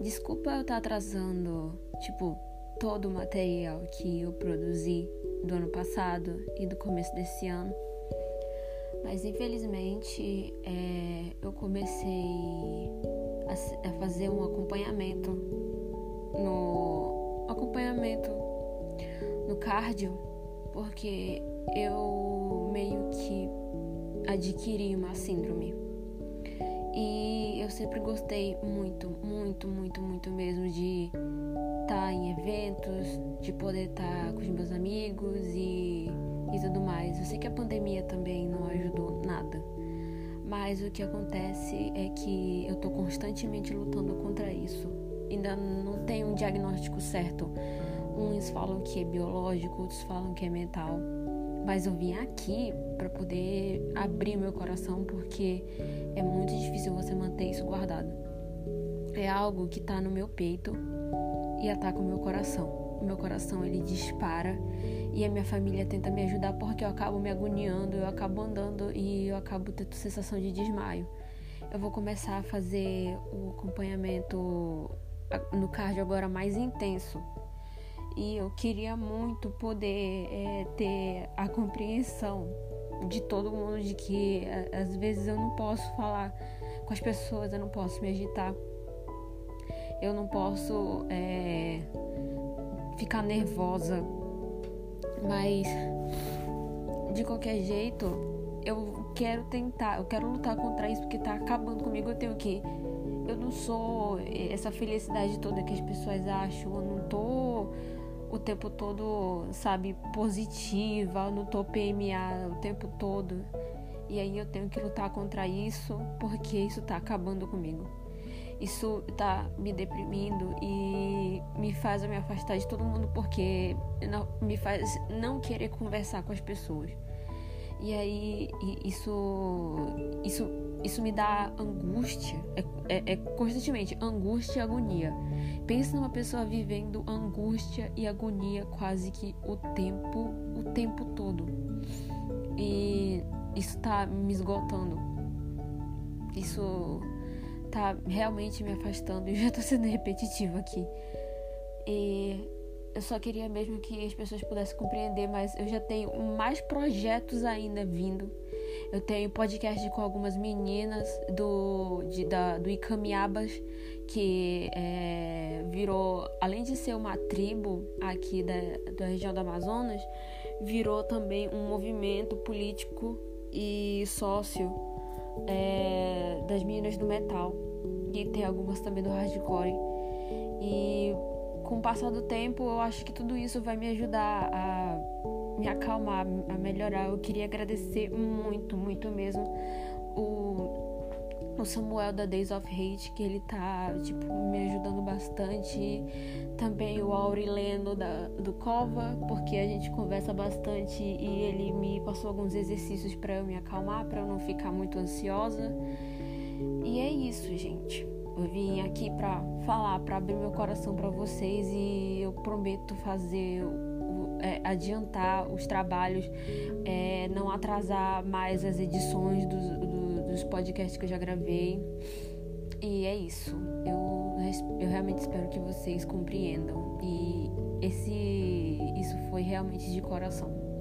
Desculpa eu estar tá atrasando, tipo, todo o material que eu produzi do ano passado e do começo desse ano. Mas infelizmente é, eu comecei a, a, fazer um acompanhamento no acompanhamento no cardio porque eu meio que adquiri uma síndrome e eu sempre gostei muito, muito, muito, muito mesmo de estar tá em eventos, de poder estar tá com os meus amigos e, e tudo mais. Eu sei que a pandemia também não ajudou nada, mas o que acontece é que eu estou constantemente lutando contra isso. Ainda não tenho um diagnóstico certo. Uns falam que é biológico, outros falam que é mental. Mas eu vim aqui para poder abrir meu coração porque é muito difícil você manter isso guardado. É algo que está no meu peito e ataca o meu coração. O meu coração ele dispara e a minha família tenta me ajudar porque eu acabo me agoniando, eu acabo andando e eu acabo tendo sensação de desmaio. Eu vou começar a fazer o acompanhamento no cardio agora mais intenso. E eu queria muito poder é, ter a compreensão de todo mundo de que às vezes eu não posso falar com as pessoas, eu não posso me agitar eu não posso é, ficar nervosa, mas de qualquer jeito eu quero tentar, eu quero lutar contra isso porque tá acabando comigo. Eu tenho que. Eu não sou essa felicidade toda que as pessoas acham, eu não tô o tempo todo, sabe, positiva, eu não tô PMA o tempo todo. E aí eu tenho que lutar contra isso porque isso tá acabando comigo. Isso tá me deprimindo e me faz me afastar de todo mundo porque me faz não querer conversar com as pessoas. E aí isso isso isso me dá angústia, é, é, é constantemente angústia e agonia. Pensa numa pessoa vivendo angústia e agonia quase que o tempo, o tempo todo. E isso tá me esgotando. Isso tá realmente me afastando e já tô sendo repetitiva aqui. E eu só queria mesmo que as pessoas pudessem compreender, mas eu já tenho mais projetos ainda vindo. Eu tenho podcast com algumas meninas do, de, da, do Icamiabas, que é, virou, além de ser uma tribo aqui da, da região do Amazonas, virou também um movimento político e sócio é, das meninas do metal. E tem algumas também do hardcore. E com o passar do tempo, eu acho que tudo isso vai me ajudar a me acalmar, a melhorar. Eu queria agradecer muito, muito mesmo o o Samuel da Days of Hate, que ele tá, tipo, me ajudando bastante. Também o Aurileno da, do Cova, porque a gente conversa bastante e ele me passou alguns exercícios para eu me acalmar, para eu não ficar muito ansiosa. E é isso, gente. Eu vim aqui para falar, para abrir meu coração para vocês e eu prometo fazer é, adiantar os trabalhos, é, não atrasar mais as edições dos, dos podcasts que eu já gravei. E é isso. Eu, eu realmente espero que vocês compreendam. E esse isso foi realmente de coração.